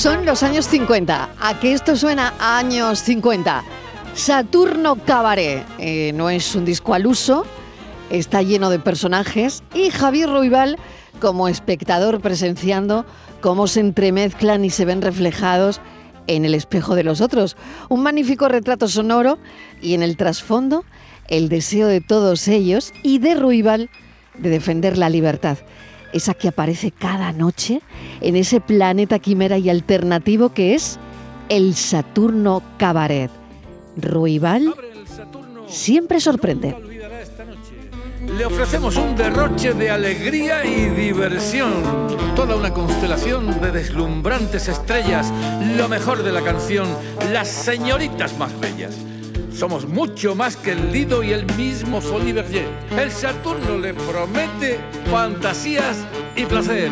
Son los años 50. ¿A qué esto suena años 50? Saturno Cabaret. Eh, no es un disco al uso, está lleno de personajes y Javier Ruibal como espectador presenciando cómo se entremezclan y se ven reflejados en el espejo de los otros. Un magnífico retrato sonoro y en el trasfondo el deseo de todos ellos y de Ruibal de defender la libertad esa que aparece cada noche en ese planeta quimera y alternativo que es el Saturno Cabaret. Ruibal siempre sorprende. Le ofrecemos un derroche de alegría y diversión, toda una constelación de deslumbrantes estrellas, lo mejor de la canción, las señoritas más bellas. Somos mucho más que el Lido y el mismo Folies El Saturno le promete fantasías y placer.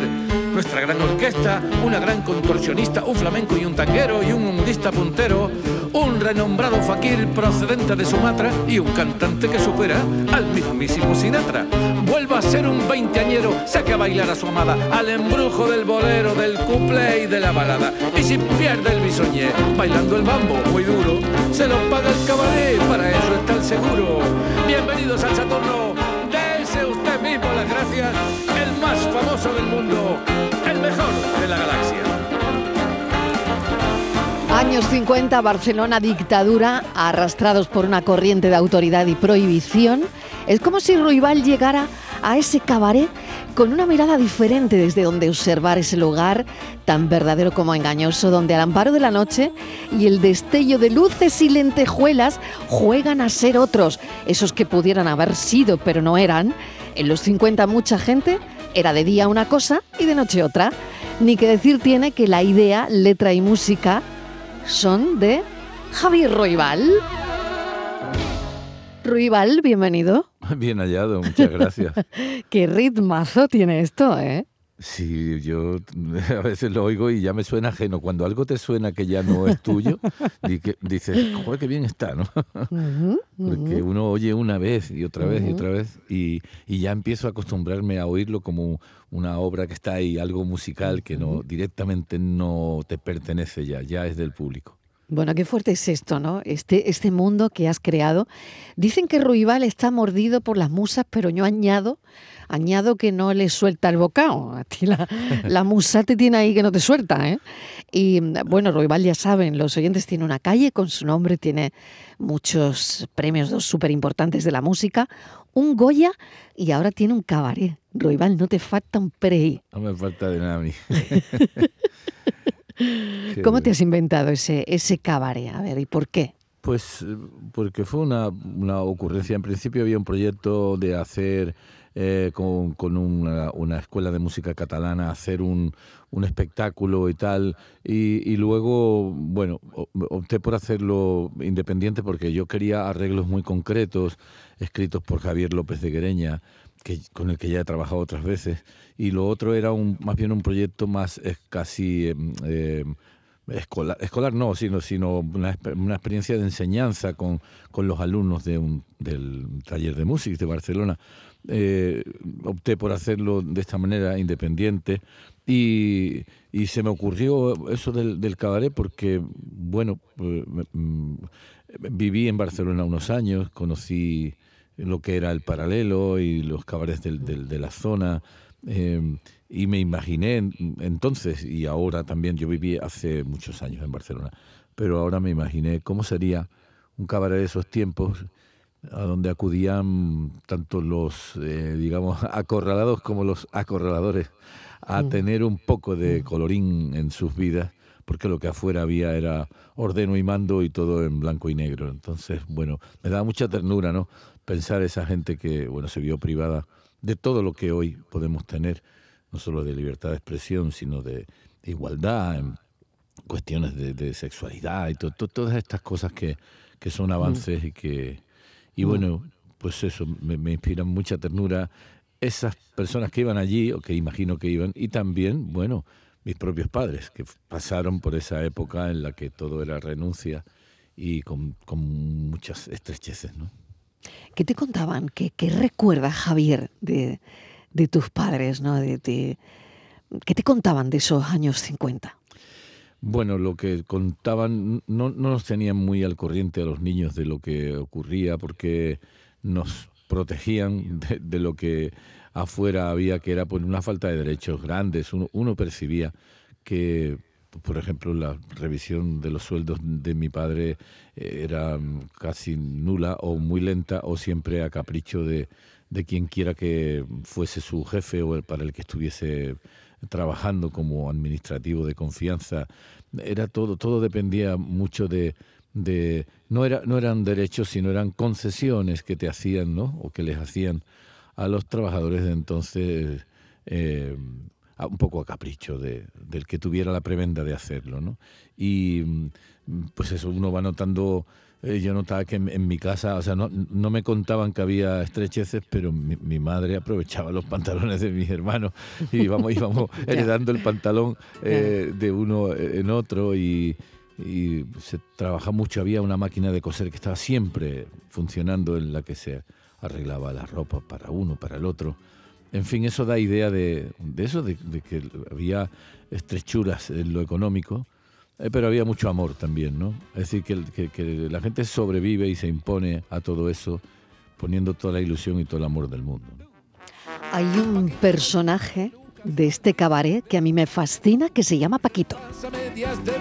Nuestra gran orquesta, una gran contorsionista, un flamenco y un tanguero y un mundista puntero, un renombrado fakir procedente de Sumatra y un cantante que supera al mismísimo Sinatra. Vuelva a ser un veinteañero, saque a bailar a su amada, al embrujo del bolero, del couple y de la balada. Y si pierde el bisoñé, bailando el bambo muy duro, se lo paga el cabaret, para eso está el seguro. Bienvenidos al Saturno, dése usted mismo las gracias, más famoso del mundo, el mejor de la galaxia. Años 50, Barcelona, dictadura, arrastrados por una corriente de autoridad y prohibición. Es como si Ruibal llegara a ese cabaret con una mirada diferente desde donde observar ese lugar tan verdadero como engañoso, donde al amparo de la noche y el destello de luces y lentejuelas juegan a ser otros, esos que pudieran haber sido pero no eran. En los 50 mucha gente era de día una cosa y de noche otra. Ni que decir tiene que la idea, letra y música son de Javier Ruibal. Ruibal, bienvenido. Bien hallado, muchas gracias. Qué ritmazo tiene esto, ¿eh? Sí, yo a veces lo oigo y ya me suena ajeno. Cuando algo te suena que ya no es tuyo, dices, joder, qué bien está, ¿no? Porque uno oye una vez y otra vez y otra vez y, y, ya empiezo a acostumbrarme a oírlo como una obra que está ahí, algo musical que no directamente no te pertenece ya, ya es del público. Bueno, qué fuerte es esto, ¿no? Este, este mundo que has creado. Dicen que Ruibal está mordido por las musas, pero yo añado, añado que no le suelta el bocado. A ti la, la musa te tiene ahí que no te suelta, ¿eh? Y bueno, Ruibal ya saben, los oyentes tiene una calle con su nombre, tiene muchos premios súper importantes de la música, un Goya y ahora tiene un cabaret. Ruibal, no te falta un pre. No me falta de nada a mí. ¿Cómo te has inventado ese, ese cabaret? A ver, ¿y por qué? Pues eh, porque fue una, ocurrencia. En principio había un proyecto de hacer eh, con, una, escuela de música catalana, hacer un, espectáculo y tal. Y, luego, bueno, opté por hacerlo independiente porque yo quería arreglos muy concretos, escritos por Javier López de Guereña, que, con el que ya he trabajado otras veces y lo otro era un, más bien un proyecto más casi escolar, escolar no, sino, sino una, una experiencia de enseñanza con, con los alumnos de un, del taller de música de Barcelona. Eh, opté por hacerlo de esta manera independiente. Y, se me ocurrió eso del, cabaret porque, bueno, pues, mm, viví en Barcelona unos años, conocí lo que era el paralelo y los cabarets del, del, de la zona, Em, y me imaginé entonces, y ahora también, yo viví hace muchos años en Barcelona, pero ahora me imaginé cómo sería un cabaret de esos tiempos a donde acudían tanto los, eh, digamos, acorralados como los acorraladores a mm. tener un poco de mm. colorín en sus vidas, porque lo que afuera había era ordeno y mando y todo en blanco y negro. Entonces, bueno, me da mucha ternura, ¿no? Pensar esa gente que, bueno, se vio privada de todo lo que hoy podemos tener, no solo de libertad de expresión, sino de, igualdad, en cuestiones de, sexualidad y todas estas cosas que, son avances y que, y bueno, pues eso, me, me inspiran mucha ternura esas personas que iban allí, o que imagino que iban, y también, bueno, mis propios padres, que pasaron por esa época en la que todo era renuncia y con, con muchas estrecheces, ¿no? ¿Qué te contaban? ¿Qué, qué recuerdas, Javier, de, tus padres? ¿no? De, ¿Qué te contaban de esos años 50? Bueno, lo que contaban no, no nos tenían muy al corriente a los niños de lo que ocurría porque nos protegían de, lo que afuera había, que era pues, una falta de derechos grandes. Uno, percibía que, por ejemplo, la revisión de los sueldos de mi padre eh, era casi nula o muy lenta o siempre a capricho de, de quien quiera que fuese su jefe o para el que estuviese trabajando como administrativo de confianza. Era todo, todo dependía mucho de, de no era, no eran derechos, sino eran concesiones que te hacían, ¿no? O que les hacían a los trabajadores de entonces eh, un poco a capricho de, del que tuviera la prebenda de hacerlo, ¿no? Y pues eso uno va notando eh, yo notaba que en, mi casa, o sea, no, no, me contaban que había estrecheces, pero mi, madre aprovechaba los pantalones de mis hermanos y íbamos, íbamos heredando el pantalón eh, de uno en otro y, y se trabaja mucho. Había una máquina de coser que estaba siempre funcionando en la que se arreglaba la ropa para uno, para el otro. En fin, eso da idea de, de eso, de, de que había estrechuras en lo económico eh, pero había mucho amor también, ¿no? Es decir, que, que, la gente sobrevive y se impone a todo eso poniendo toda la ilusión y todo el amor del mundo. Hay un personaje de este cabaret que a mí me fascina, que se llama Paquito. medias de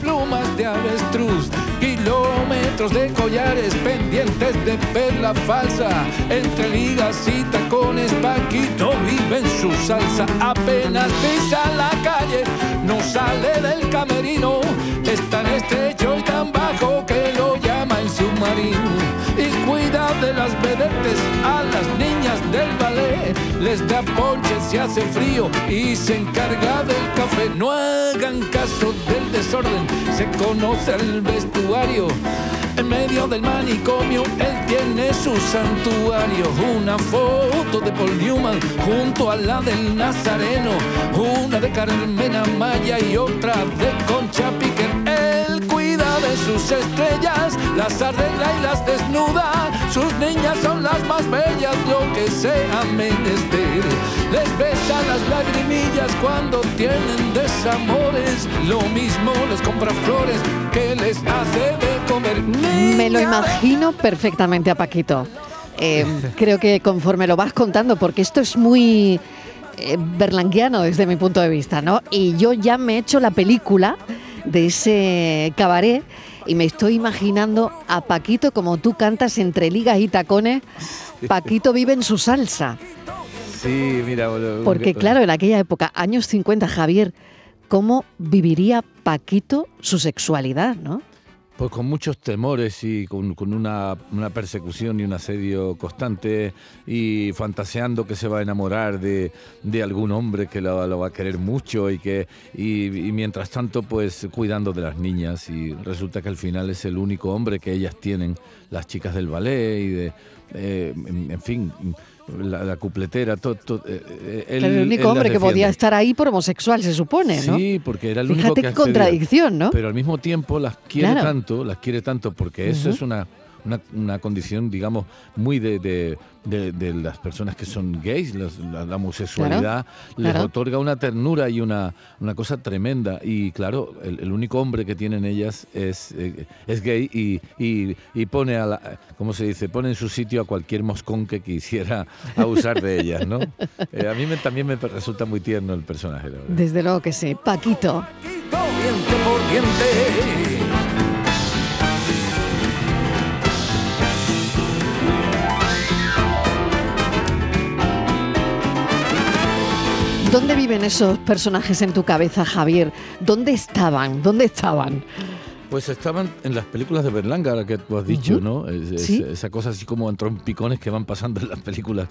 plumas de avestruz, kilómetros de collares pendientes de perla falsa, entre ligas y tacones, Paquito vive en su salsa, apenas pisa la calle, no sale del camerino, es tan estrecho y tan bajo que lo llama el submarino y cuida de las vedetes a las niñas del ballet. Les da ponche si hace frío y se encarga del café. No hagan caso del desorden, se conoce el vestuario. En medio del manicomio él tiene su santuario. Una foto de Paul Newman junto a la del Nazareno. Una de Carmen Amaya y otra de Concha Piquer. Sus estrellas, las arregla y las desnuda. Sus niñas son las más bellas, lo que sea menester. Les besa las lagrimillas cuando tienen desamores. Lo mismo les compra flores que les hace de comer. Me lo imagino perfectamente a Paquito. Eh, creo que conforme lo vas contando, porque esto es muy eh, berlanguiano desde mi punto de vista, ¿no? Y yo ya me he hecho la película de ese cabaret y me estoy imaginando a Paquito como tú cantas entre ligas y tacones. Paquito vive en su salsa. Sí, mira. Porque claro, en aquella época, años 50, Javier, ¿cómo viviría Paquito su sexualidad, no? Pues con muchos temores y con, una, persecución y un asedio constante y fantaseando que se va a enamorar de, algún hombre que lo, va a querer mucho y que y, mientras tanto pues cuidando de las niñas. Y resulta que al final es el único hombre que ellas tienen, las chicas del ballet y de, eh, en fin, la, cupletera, todo. Eh, eh, el único hombre que podía estar ahí por homosexual, se supone, ¿no? Sí, porque era el único que qué contradicción, ¿no? Pero al mismo tiempo las quiere tanto, las quiere tanto, porque eso es una una, una condición, digamos, muy de, de, de, las personas que son gays. la, homosexualidad les otorga una ternura y una, una cosa tremenda. Y claro, el, único hombre que tienen ellas es, eh, es gay y, y, y, pone a la, ¿cómo se dice? Pone en su sitio a cualquier moscón que quisiera abusar de ellas, ¿no? Eh, a mí me, también me resulta muy tierno el personaje. Desde luego que sí. Paquito. Paquito por diente. ¿Dónde viven esos personajes en tu cabeza, Javier? ¿Dónde estaban? ¿Dónde estaban? Pues estaban en las películas de Berlanga, la que tú has dicho, ¿no? Esa cosa así como en trompicones que van pasando en las películas.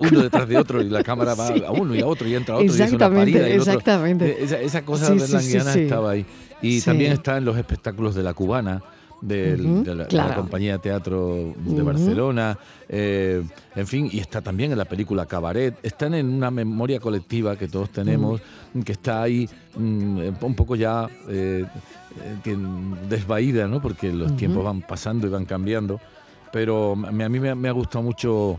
Uno detrás de otro y la cámara va a uno y a otro y entra a otro exactamente, y es una Exactamente. Esa, esa, cosa berlanguiana estaba ahí. Y también está en los espectáculos de la cubana de, la, compañía de teatro de Barcelona, eh, en fin, y está también en la película Cabaret, están en una memoria colectiva que todos tenemos, que está ahí mm, un poco ya eh, eh, desvaída, ¿no? porque los tiempos van pasando y van cambiando, pero a mí me, ha gustado mucho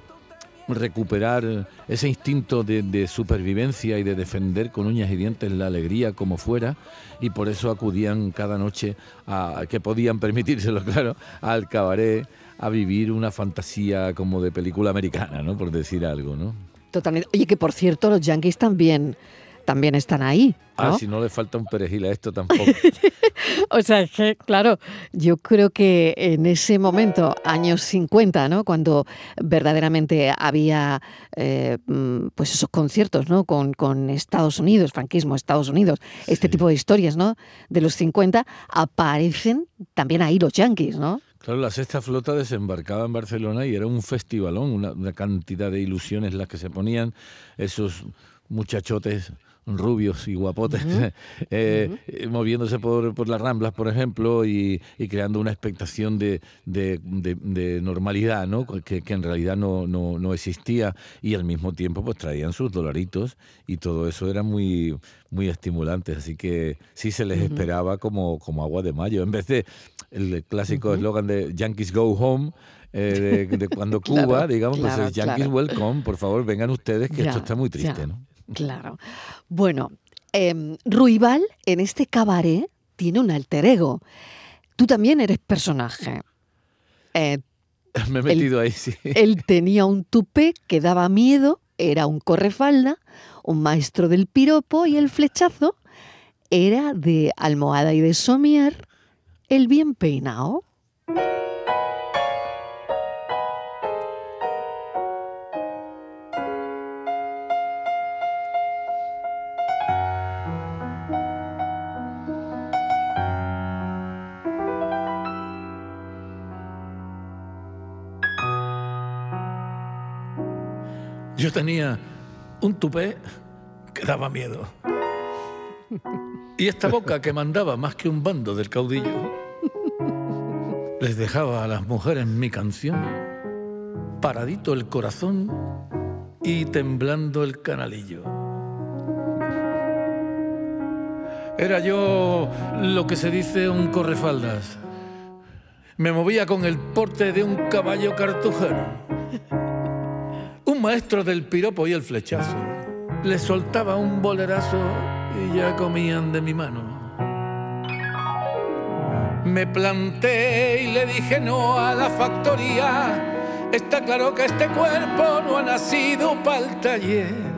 recuperar ese instinto de, supervivencia y de defender con uñas y dientes la alegría como fuera y por eso acudían cada noche a que podían permitírselo, claro, al cabaret a vivir una fantasía como de película americana, ¿no? Por decir algo, ¿no? Totalmente. Oye, que por cierto, los yankees también también están ahí. Ah, si no le falta un perejil a esto tampoco. o sea, que, claro, yo creo que en ese momento, años 50, ¿no? Cuando verdaderamente había eh, mm, pues esos conciertos, ¿no? Con, con Estados Unidos, franquismo, Estados Unidos, este tipo de historias, ¿no? De los 50, aparecen también ahí los yankees, ¿no? Claro, la sexta flota desembarcaba en Barcelona y era un festivalón, una, una cantidad de ilusiones las que se ponían esos muchachotes rubios y guapotes, eh, moviéndose por, por, las ramblas, por ejemplo, y, creando una expectación de, de, normalidad, ¿no? Que, en realidad no, no, no, existía, y al mismo tiempo pues traían sus dolaritos, y todo eso era muy, muy estimulante, así que sí se les esperaba como, como agua de mayo, en vez de el clásico eslogan de Yankees Go Home, eh, de, cuando Cuba, digamos, pues Yankees Welcome, por favor, vengan ustedes, que esto está muy triste, ¿no? Claro. Bueno, eh, Ruibal en este cabaret tiene un alter ego. Tú también eres personaje. Eh, Me he metido ahí, sí. Él tenía un tupé que daba miedo, era un correfalda, un maestro del piropo y el flechazo era de almohada y de somier, el bien peinado. Tenía un tupé que daba miedo. Y esta boca que mandaba más que un bando del caudillo, les dejaba a las mujeres mi canción, paradito el corazón y temblando el canalillo. Era yo lo que se dice un correfaldas. Me movía con el porte de un caballo cartujero maestro del piropo y el flechazo. Le soltaba un bolerazo y ya comían de mi mano. Me planté y le dije no a la factoría. Está claro que este cuerpo no ha nacido para el taller.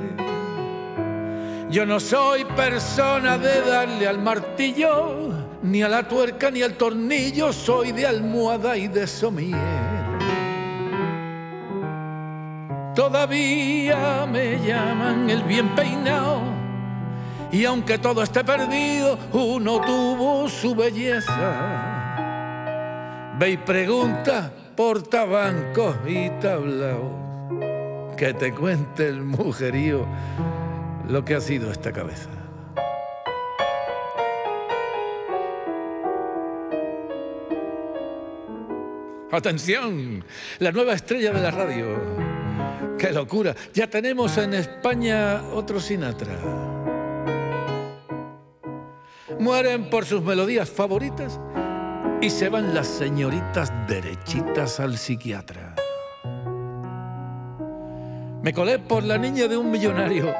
Yo no soy persona de darle al martillo, ni a la tuerca ni al tornillo, soy de almohada y de somier. Todavía me llaman el bien peinado. Y aunque todo esté perdido, uno tuvo su belleza. Ve y pregunta por tabancos y tablaos. Que te cuente el mujerío lo que ha sido esta cabeza. Atención, la nueva estrella de la radio. ¡Qué locura! Ya tenemos en España otro Sinatra. Mueren por sus melodías favoritas y se van las señoritas derechitas al psiquiatra. Me colé por la niña de un millonario.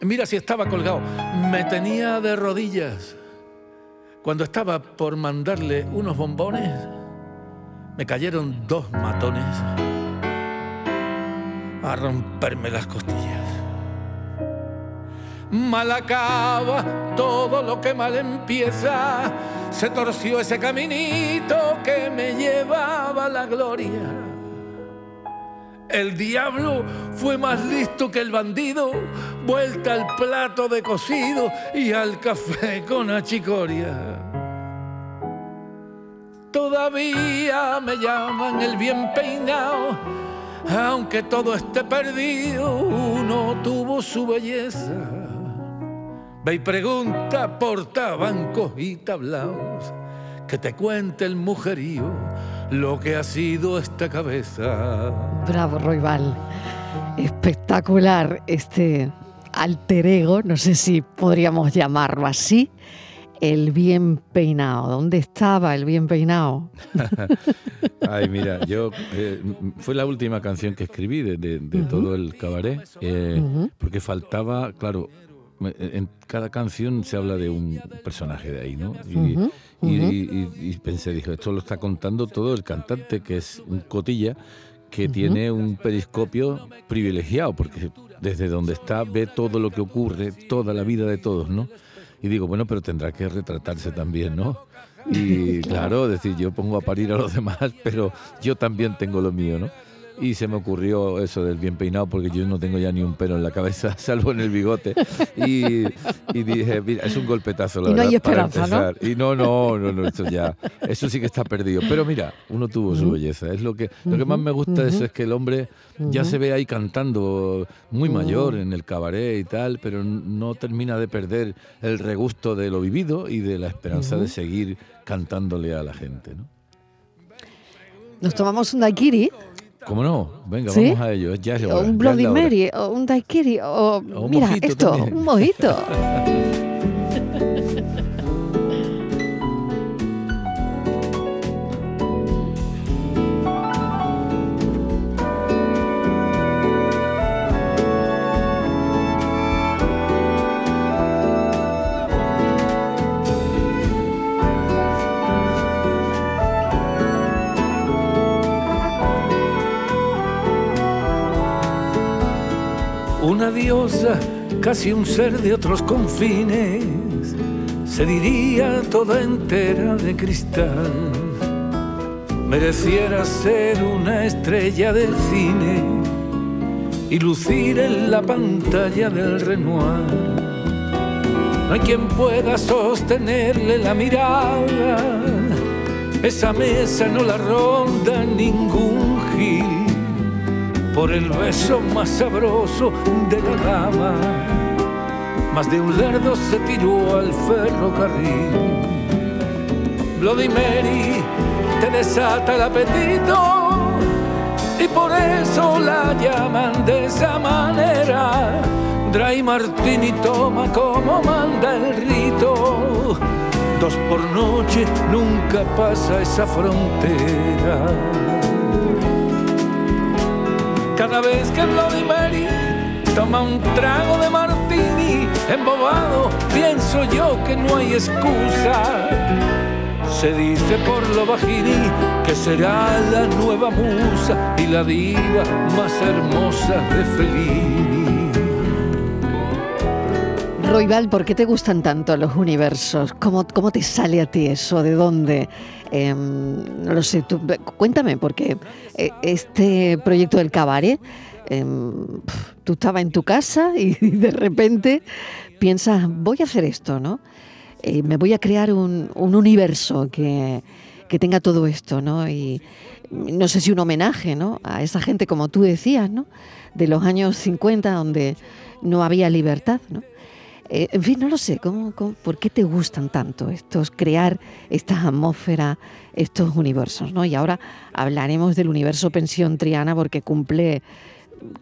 Mira si estaba colgado. Me tenía de rodillas. Cuando estaba por mandarle unos bombones, me cayeron dos matones a romperme las costillas. Mal acaba todo lo que mal empieza. Se torció ese caminito que me llevaba a la gloria. El diablo fue más listo que el bandido, vuelta al plato de cocido y al café con achicoria. Todavía me llaman el bien peinado aunque todo esté perdido, uno tuvo su belleza. Ve y pregunta por tabancos y tablaos, que te cuente el mujerío lo que ha sido esta cabeza. Bravo, Roybal. Espectacular este alter ego, no sé si podríamos llamarlo así, el bien peinado. ¿Dónde estaba el bien peinado? Ay, mira, yo eh, fue la última canción que escribí de, todo el cabaret, eh, porque faltaba, claro, en cada canción se habla de un personaje de ahí, ¿no? Y, pensé, dije, esto lo está contando todo el cantante, que es un cotilla, que tiene un periscopio privilegiado, porque desde donde está ve todo lo que ocurre, toda la vida de todos, ¿no? Y digo, bueno, pero tendrá que retratarse también, ¿no? Y claro, decir, yo pongo a parir a los demás, pero yo también tengo lo mío, ¿no? Y se me ocurrió eso del bien peinado porque yo no tengo ya ni un pelo en la cabeza, salvo en el bigote. Y, dije, mira, es un golpetazo, la y no hay esperanza, ¿no? Y no, no, no, no, eso ya, eso sí que está perdido. Pero mira, uno tuvo su belleza. Es lo que, lo que más me gusta de eso es que el hombre ya se ve ahí cantando muy mayor en el cabaret y tal, pero no termina de perder el regusto de lo vivido y de la esperanza de seguir cantándole a la gente, ¿no? Nos tomamos un daiquiri ¿Cómo no? Venga, vamos a ello. Ya o un Bloody Mary, o un daiquiri, o, o mira esto, un mojito. casi un ser de otros confines, se diría toda entera de cristal. Mereciera ser una estrella del cine y lucir en la pantalla del Renoir. No hay quien pueda sostenerle la mirada, esa mesa no la ronda ningún gil por el beso más sabroso de la dama. Más de un lerdo se tiró al ferrocarril. Bloody Mary te desata el apetito y por eso la llaman de esa manera. Dry Martini toma como manda el rito. Dos por noche nunca pasa esa frontera. Cada vez que Bloody Mary toma un trago de martini, embobado, pienso yo que no hay excusa. Se dice por lo bajini que será la nueva musa y la diva más hermosa de Fellini. Roibal, ¿por qué te gustan tanto los universos? ¿Cómo, ¿Cómo te sale a ti eso? ¿De dónde? Em, no lo sé, tú, cuéntame, porque eh, este proyecto del cabaret, em, tú estabas en tu casa y de repente piensas, voy a hacer esto, ¿no? Eh, me voy a crear un, universo que, tenga todo esto, ¿no? Y no sé si un homenaje, ¿no? A esa gente, como tú decías, ¿no? De los años 50, donde no había libertad, ¿no? Eh, en fin, no lo sé, ¿cómo, por qué te gustan tanto estos, crear esta atmósfera, estos universos? ¿no? Y ahora hablaremos del universo Pensión Triana porque cumple,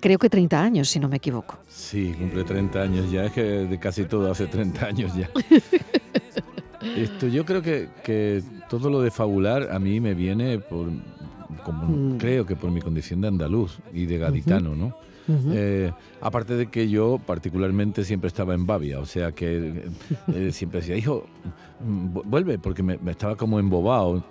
creo que 30 años, si no me equivoco. Sí, cumple 30 años ya, es que de casi todo hace 30 años ya. Esto, yo creo que, todo lo de fabular a mí me viene por, mm. creo que por mi condición de andaluz y de gaditano, ¿no? Eh, aparte de que yo particularmente siempre estaba en Bavia, o sea que eh, siempre decía, hijo, vuelve, porque me, estaba como embobado.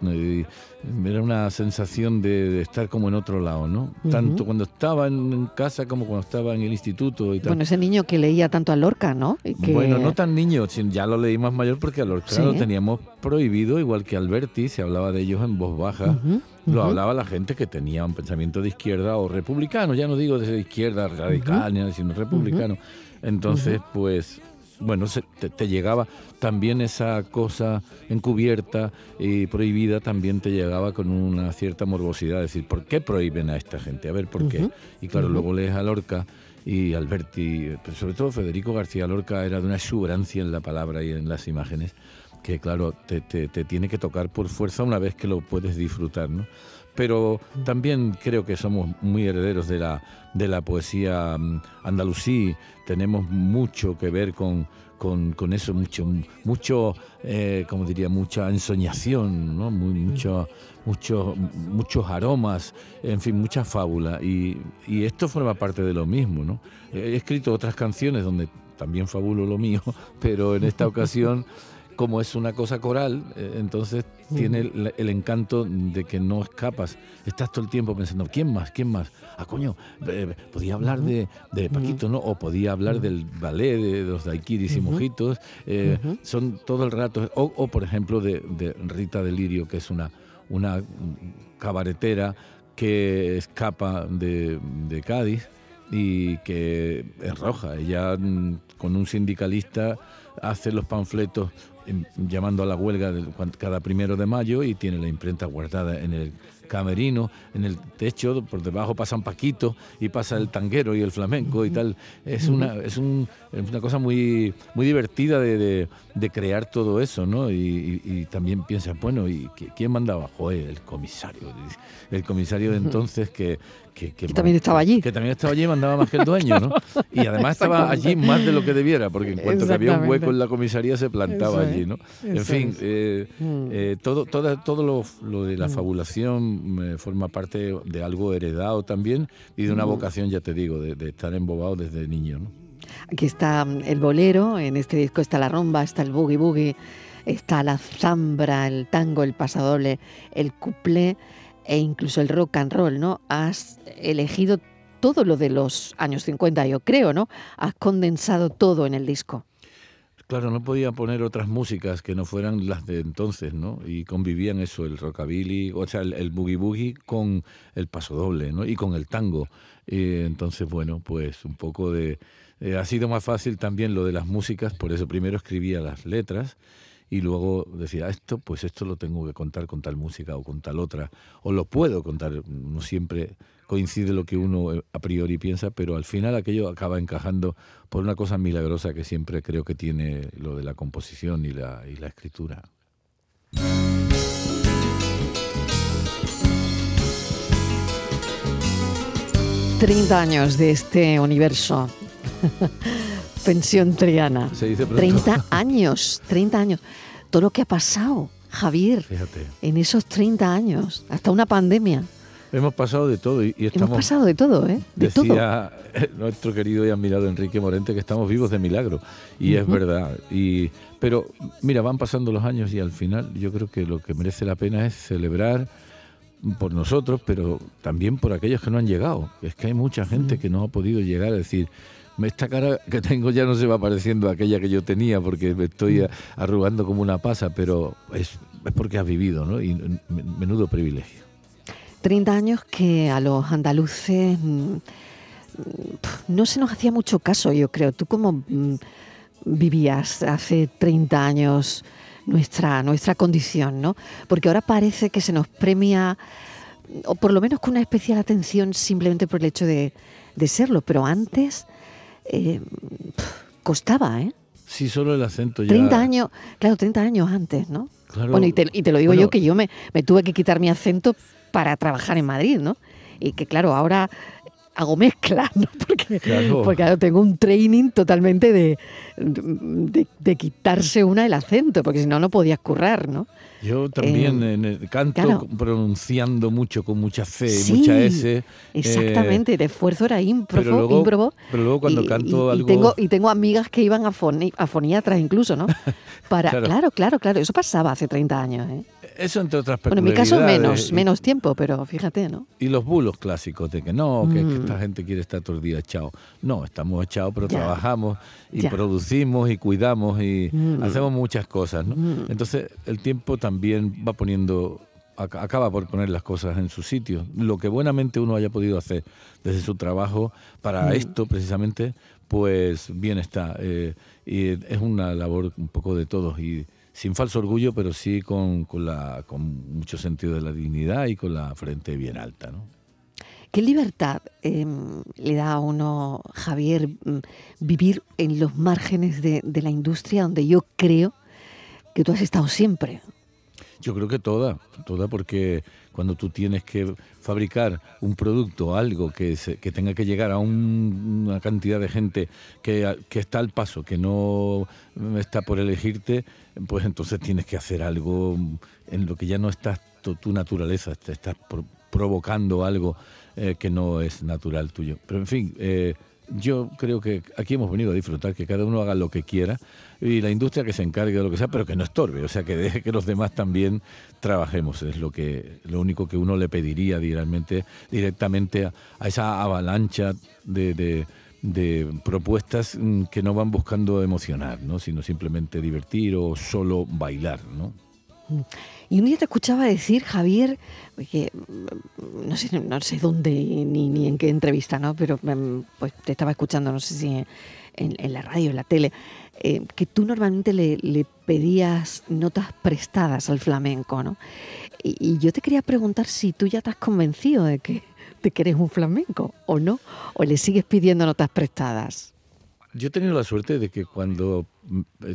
era una sensación de, estar como en otro lado, ¿no? Tanto cuando estaba en, casa como cuando estaba en el instituto y tal. Bueno, ese niño que leía tanto a Lorca, ¿no? Bueno, no tan niño, ya lo leí más mayor porque a Lorca lo teníamos prohibido, igual que Alberti, se hablaba de ellos en voz baja lo hablaba la gente que tenía un pensamiento de izquierda o republicano, ya no digo de izquierda radical, sino republicano. Entonces, pues, bueno, te, llegaba también esa cosa encubierta y prohibida, también te llegaba con una cierta morbosidad, decir, ¿por qué prohíben a esta gente? A ver, ¿por qué? Y claro, luego lees a Lorca y Alberti, pero sobre todo Federico García Lorca era de una exuberancia en la palabra y en las imágenes que claro, te, te, tiene que tocar por fuerza una vez que lo puedes disfrutar, ¿no? Pero también creo que somos muy herederos de la, de la poesía mm, andalusí, tenemos mucho que ver con, con, eso, mucho, mucho eh, como diría, mucha ensoñación, ¿no? Muy, mucho, mucho, muchos aromas, en fin, mucha fábula. Y, y, esto forma parte de lo mismo, ¿no? He escrito otras canciones donde también fabulo lo mío, pero en esta ocasión como es una cosa coral, eh, entonces tiene el, encanto de que no escapas. Estás todo el tiempo pensando, ¿quién más? ¿Quién más? Ah, coño, eh, podía hablar de, Paquito, ¿no? O podía hablar del ballet, de, los daiquiris y mojitos. Eh, son todo el rato. O, por ejemplo, de, Rita Delirio, que es una, una cabaretera que escapa de, de Cádiz y que es roja. Ella mm, con un sindicalista hace los panfletos llamando a la huelga cada primero de mayo y tiene la imprenta guardada en el camerino, en el techo, por debajo pasan Paquito y pasa el tanguero y el flamenco y tal. Es una, es un, una cosa muy, muy divertida de, de, crear todo eso, ¿no? Y, también piensa, bueno, ¿y quién mandaba? Joder, el comisario. El comisario de entonces que, que, también estaba allí. Que también estaba allí y mandaba más que el dueño, ¿no? Y además estaba allí más de lo que debiera, porque en cuanto que había un hueco en la comisaría se plantaba allí, ¿no? En fin, eh, mm. eh, todo, todo, todo lo, lo de la mm. fabulación forma parte de algo heredado también y de una mm. vocación, ya te digo, de, de estar embobado desde niño, ¿no? Aquí está el bolero, en este disco está la rumba, está el boogie boogie, está la zambra, el tango, el pasadoble, el cuplé e incluso el rock and roll, ¿no? Has elegido todo lo de los años 50, yo creo, ¿no? Has condensado todo en el disco. Claro, no podía poner otras músicas que no fueran las de entonces, ¿no? Y convivían eso, el rockabilly, o sea, el, boogie boogie con el pasodoble, ¿no? Y con el tango. Y entonces, bueno, pues un poco de... Eh, ha sido más fácil también lo de las músicas, por eso primero escribía las letras y luego decía, esto, pues esto lo tengo que contar con tal música o con tal otra, o lo puedo contar, no siempre coincide lo que uno eh, a priori piensa, pero al final aquello acaba encajando por una cosa milagrosa que siempre creo que tiene lo de la composición y la, y la escritura. ...30 años de este universo Pensión Triana. Se dice 30 años, 30 años. Todo lo que ha pasado, Javier, en esos 30 años, hasta una pandemia. Hemos pasado de todo y, Hemos pasado de todo, ¿eh? De decía nuestro querido y admirado Enrique Morente que estamos vivos de milagro y es verdad. Y pero mira, van pasando los años y al final yo creo que lo que merece la pena es celebrar por nosotros, pero también por aquellos que no han llegado. Es que hay mucha gente que no ha podido llegar a decir, esta cara que tengo ya no se va pareciendo a aquella que yo tenía porque me estoy mm. arrugando como una pasa, pero es, es porque has vivido, ¿no? Y menudo privilegio. 30 años que a los andaluces mm, no se nos hacía mucho caso, yo creo. ¿Tú cómo mm, vivías hace 30 años nuestra, nuestra condición, ¿no? Porque ahora parece que se nos premia, o por lo menos con una especial atención simplemente por el hecho de, de serlo, pero antes eh, costaba, ¿eh? Sí, solo el acento ya. 30 años, claro, 30 años antes, ¿no? bueno, y te, lo digo yo que yo me, me tuve que quitar mi acento para trabajar en Madrid, ¿no? Y que claro, ahora hago mezcla, ¿no? Porque, porque tengo un training totalmente de, de, quitarse una el acento, porque si no, no podías currar, ¿no? Yo también eh, en el canto pronunciando mucho con mucha C y mucha S. Exactamente, el esfuerzo era ímprobo. Pero luego, pero luego cuando canto algo... Y tengo, y tengo amigas que iban a, foniatras incluso, ¿no? Para, claro. claro, claro, eso pasaba hace 30 años, ¿eh? Eso entre otras Bueno, en mi caso menos, menos tiempo, pero fíjate, ¿no? Y los bulos clásicos de que no, que, mm. esta gente quiere estar todo el día echado. No, estamos echados, pero trabajamos y producimos y cuidamos y mm. hacemos muchas cosas, ¿no? Mm. Entonces el tiempo también va poniendo acaba por poner las cosas en su sitio. Lo que buenamente uno haya podido hacer desde su trabajo para esto precisamente, pues bien está. Eh, y es una labor un poco de todos y sin falso orgullo, pero sí con, la, con mucho sentido de la dignidad y con la frente bien alta. ¿no? ¿Qué libertad em, le da a uno, Javier, mm, vivir en los márgenes de, la industria donde yo creo que tú has estado siempre? Yo creo que toda, toda porque cuando tú tienes que fabricar un producto, algo que, que tenga que llegar a una cantidad de gente que, que, está al paso, que no está por elegirte, pues entonces tienes que hacer algo en lo que ya no estás tu, naturaleza, te estás provocando algo eh, que no es natural tuyo. Pero en fin, eh, yo creo que aquí hemos venido a disfrutar, que cada uno haga lo que quiera y la industria que se encargue de lo que sea, pero que no estorbe, o sea, que deje que los demás también trabajemos, es lo que lo único que uno le pediría directamente, directamente a, esa avalancha de, de, propuestas mm, que no van buscando emocionar, ¿no? sino simplemente divertir o solo bailar. ¿no? Y un día te escuchaba decir, Javier, que no sé, no sé dónde ni, ni en qué entrevista, ¿no? Pero mm, pues te estaba escuchando, no sé si en, la radio, en la tele, eh, que tú normalmente le, pedías notas prestadas al flamenco, ¿no? Y, yo te quería preguntar si tú ya has convencido de que, de que eres un flamenco o no, o le sigues pidiendo notas prestadas. Yo he tenido la suerte de que cuando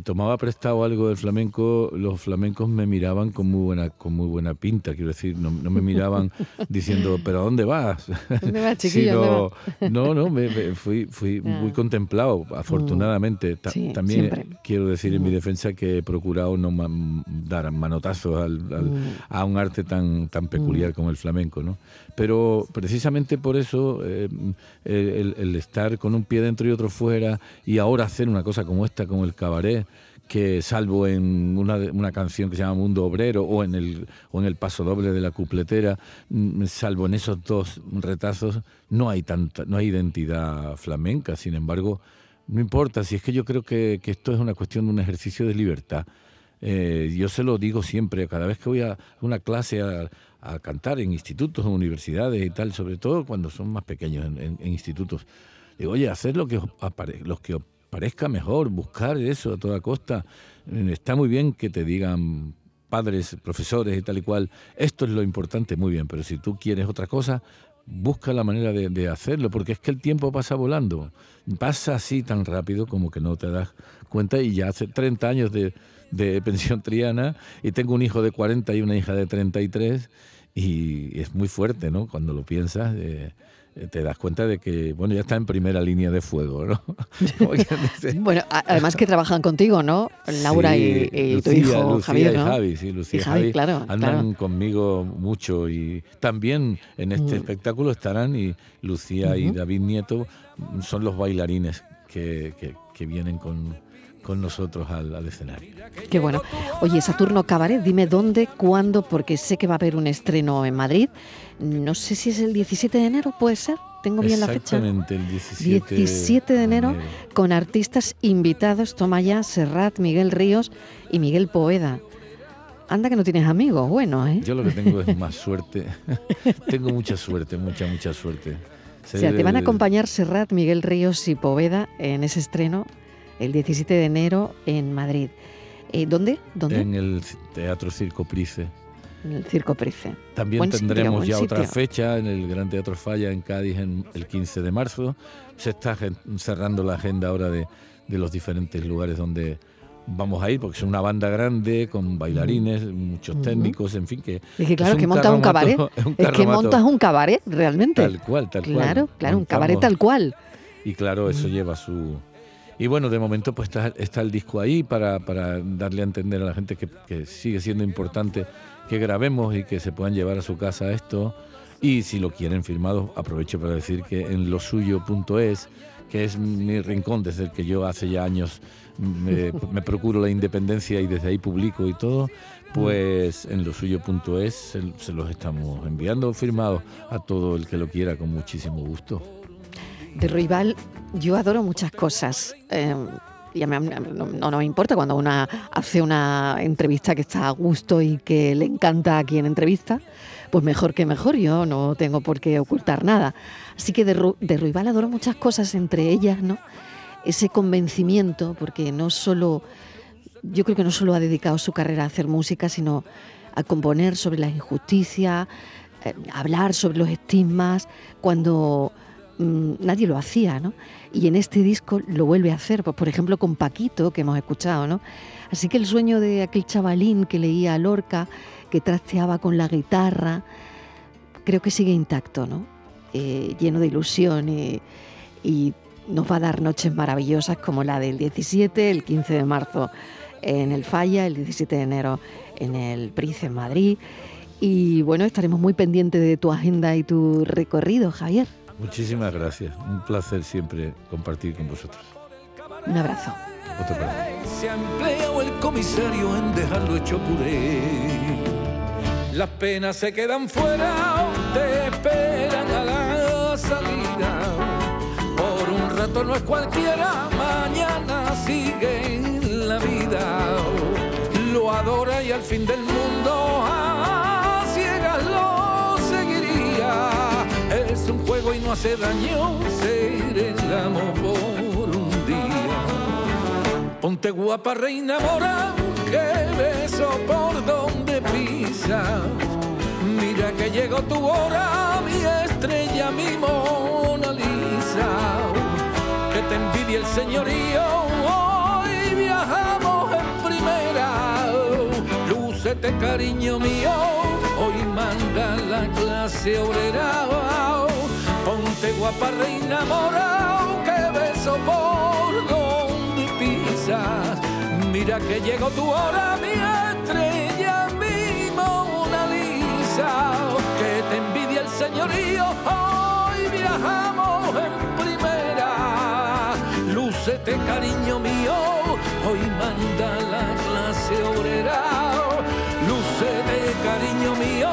tomaba prestado algo del flamenco, los flamencos me miraban con muy buena, con muy buena pinta, quiero decir, no, me miraban diciendo, pero ¿a dónde vas? ¿Dónde vas, chiquillo? No, no, me, fui, fui muy contemplado, afortunadamente. También quiero decir en mi defensa que he procurado no dar manotazos mm. a un arte tan, tan peculiar como el flamenco, ¿no? Pero precisamente por eso eh, el, el estar con un pie dentro y otro fuera y ahora hacer una cosa como esta, como el que salvo en una, una, canción que se llama Mundo Obrero o en el o en el paso doble de la cupletera, mm, salvo en esos dos retazos, no hay tanta, no hay identidad flamenca. Sin embargo, no importa, si es que yo creo que, esto es una cuestión de un ejercicio de libertad. Eh, yo se lo digo siempre, cada vez que voy a una clase a, cantar en institutos o universidades y tal, sobre todo cuando son más pequeños en, institutos, digo, oye, haced lo que os, lo que os parezca mejor, buscar eso a toda costa. Eh, está muy bien que te digan padres, profesores y tal y cual, esto es lo importante, muy bien, pero si tú quieres otra cosa, busca la manera de, hacerlo, porque es que el tiempo pasa volando, pasa así tan rápido como que no te das cuenta y ya hace 30 años de, pensión triana y tengo un hijo de 40 y una hija de 33 y es muy fuerte, ¿no? Cuando lo piensas. Eh, te das cuenta de que, bueno, ya está en primera línea de fuego, ¿no? bueno, además que trabajan contigo, ¿no? Laura y, tu hijo Javier, ¿no? Y Javi, sí, Lucía y Javi, claro, andan conmigo mucho y también en este mm. espectáculo estarán y Lucía y David Nieto son los bailarines que, que, vienen con, con nosotros al, al, escenario. Qué bueno. Oye, Saturno Cabaret, dime dónde, cuándo, porque sé que va a haber un estreno en Madrid no sé si es el 17 de enero, puede ser. Tengo bien la fecha. Exactamente, el 17, 17 de enero, con artistas invitados, toma ya Serrat, Miguel Ríos y Miguel Poeda. Anda que no tienes amigos, bueno, ¿eh? Yo lo que tengo es más suerte. tengo mucha suerte, mucha, mucha suerte. O sea, te van a acompañar Serrat, Miguel Ríos y Poveda en ese estreno el 17 de enero en Madrid. Eh, ¿Dónde? ¿Dónde? En el Teatro Circo Price el Circo Price. También tendremos ya otra fecha en el Gran Teatro Falla en Cádiz en el 15 de marzo. Se está cerrando la agenda ahora de, los diferentes lugares donde vamos a ir, porque es una banda grande, con bailarines, muchos técnicos, en fin, que... Es que claro, que montas un cabaret. Es, que montas un cabaret, realmente. Tal cual, tal cual. Claro, claro, un cabaret tal cual. Y claro, eso lleva su... Y bueno, de momento pues está, está el disco ahí para, para, darle a entender a la gente que, que sigue siendo importante que grabemos y que se puedan llevar a su casa esto. Y si lo quieren firmado, aprovecho para decir que en losuyo.es, que es mi rincón desde el que yo hace ya años me, procuro la independencia y desde ahí publico y todo, pues en losuyo.es se, se los estamos enviando firmados a todo el que lo quiera con muchísimo gusto. De Rival, yo adoro muchas cosas. Em, y no, no, me importa cuando una hace una entrevista que está a gusto y que le encanta a quien entrevista, pues mejor que mejor, yo no tengo por qué ocultar nada. Así que de, Ruibal adoro muchas cosas, entre ellas, ¿no? Ese convencimiento, porque no solo, yo creo que no solo ha dedicado su carrera a hacer música, sino a componer sobre la injusticia, eh, hablar sobre los estigmas, cuando mm, nadie lo hacía, ¿no? Y en este disco lo vuelve a hacer, pues por ejemplo con Paquito, que hemos escuchado, ¿no? Así que el sueño de aquel chavalín que leía a Lorca, que trasteaba con la guitarra, creo que sigue intacto, ¿no? Eh, lleno de ilusión y nos va a dar noches maravillosas como la del 17, el 15 de marzo en el Falla, el 17 de enero en el Price en Madrid. Y bueno, estaremos muy pendientes de tu agenda y tu recorrido, Javier. Muchísimas gracias. Un placer siempre compartir con vosotros. Un abrazo. Otro para mí. Se ha empleado el comisario en dejarlo hecho puré. Las penas se quedan fuera, te esperan a la salida. Rato no es cualquiera, mañana sigue en la vida. Lo adora y al fin del mundo a ciegas lo seguiría. Es un juego y no hace daño ser el amo por un día. Ponte guapa, reina mora, que beso por donde pisas. Mira que llegó tu hora, mi estrella, mi Mona Lisa. Te envidie el señorío, hoy viajamos en primera. Lúcete, cariño mío, hoy manda la clase obrera. Ponte guapa, reina mora, que beso por donde pisas. Mira que llegó tu hora, mi estrella, mi Mona Lisa. Que te envidia el señorío, hoy viajamos en primera. Lúcete, cariño mío, hoy manda la clase obrera. Lúcete, cariño mío,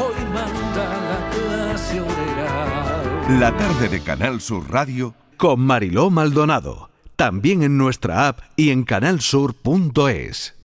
hoy manda la clase obrera. La tarde de Canal Sur Radio con Mariló Maldonado. También en nuestra app y en canalsur.es.